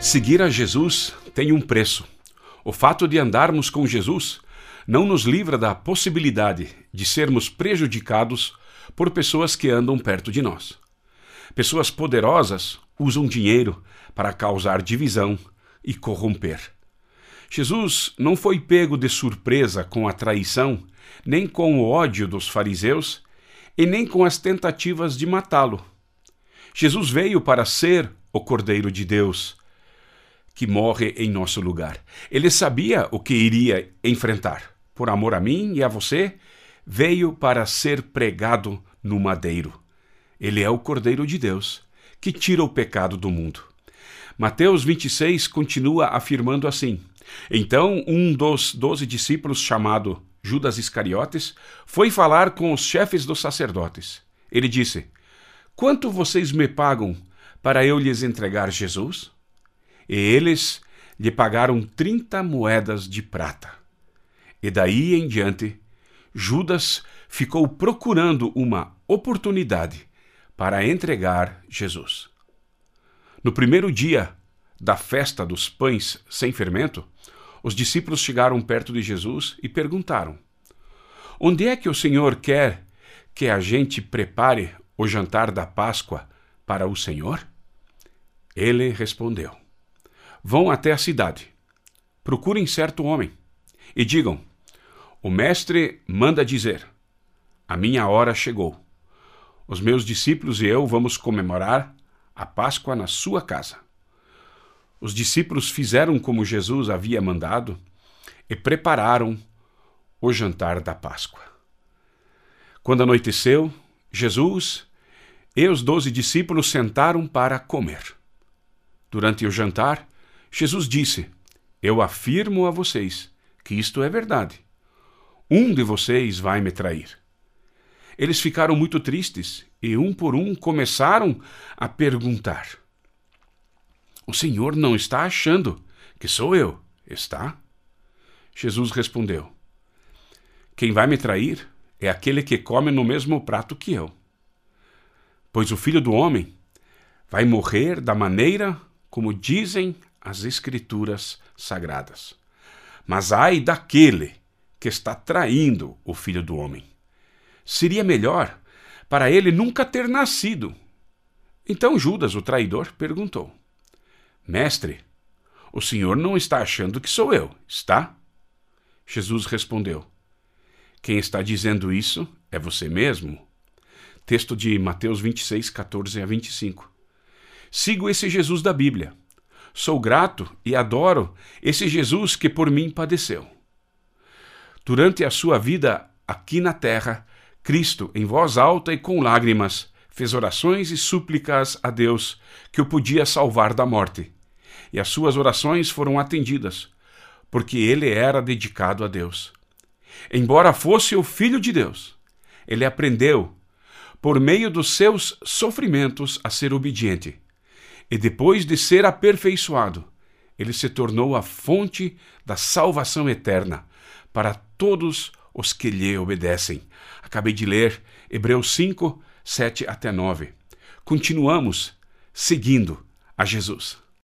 Seguir a Jesus tem um preço. O fato de andarmos com Jesus não nos livra da possibilidade de sermos prejudicados por pessoas que andam perto de nós. Pessoas poderosas usam dinheiro para causar divisão e corromper. Jesus não foi pego de surpresa com a traição, nem com o ódio dos fariseus e nem com as tentativas de matá-lo. Jesus veio para ser o Cordeiro de Deus que morre em nosso lugar. Ele sabia o que iria enfrentar. Por amor a mim e a você, veio para ser pregado no madeiro. Ele é o Cordeiro de Deus, que tira o pecado do mundo. Mateus 26 continua afirmando assim: Então um dos doze discípulos, chamado Judas Iscariotes, foi falar com os chefes dos sacerdotes. Ele disse: Quanto vocês me pagam para eu lhes entregar Jesus? E eles lhe pagaram trinta moedas de prata. E daí em diante, Judas ficou procurando uma oportunidade para entregar Jesus. No primeiro dia da festa dos pães sem fermento, os discípulos chegaram perto de Jesus e perguntaram: Onde é que o Senhor quer que a gente prepare o jantar da Páscoa para o Senhor? Ele respondeu: Vão até a cidade, procurem certo homem e digam: O mestre manda dizer: A minha hora chegou. Os meus discípulos e eu vamos comemorar a Páscoa na sua casa. Os discípulos fizeram como Jesus havia mandado e prepararam o jantar da Páscoa. Quando anoiteceu, Jesus e os doze discípulos sentaram para comer. Durante o jantar, Jesus disse: Eu afirmo a vocês que isto é verdade. Um de vocês vai me trair. Eles ficaram muito tristes e, um por um, começaram a perguntar: O Senhor não está achando que sou eu, está? Jesus respondeu: Quem vai me trair é aquele que come no mesmo prato que eu. Pois o filho do homem vai morrer da maneira como dizem as Escrituras sagradas. Mas ai daquele que está traindo o filho do homem. Seria melhor para ele nunca ter nascido. Então Judas, o traidor, perguntou: Mestre, o senhor não está achando que sou eu, está? Jesus respondeu: Quem está dizendo isso é você mesmo. Texto de Mateus 26, 14 a 25. Sigo esse Jesus da Bíblia Sou grato e adoro esse Jesus que por mim padeceu. Durante a sua vida aqui na terra, Cristo, em voz alta e com lágrimas, fez orações e súplicas a Deus que o podia salvar da morte. E as suas orações foram atendidas, porque ele era dedicado a Deus. Embora fosse o Filho de Deus, ele aprendeu, por meio dos seus sofrimentos, a ser obediente e depois de ser aperfeiçoado, ele se tornou a fonte da salvação eterna para todos os que lhe obedecem. Acabei de ler Hebreus 5, 7 até 9. Continuamos seguindo a Jesus.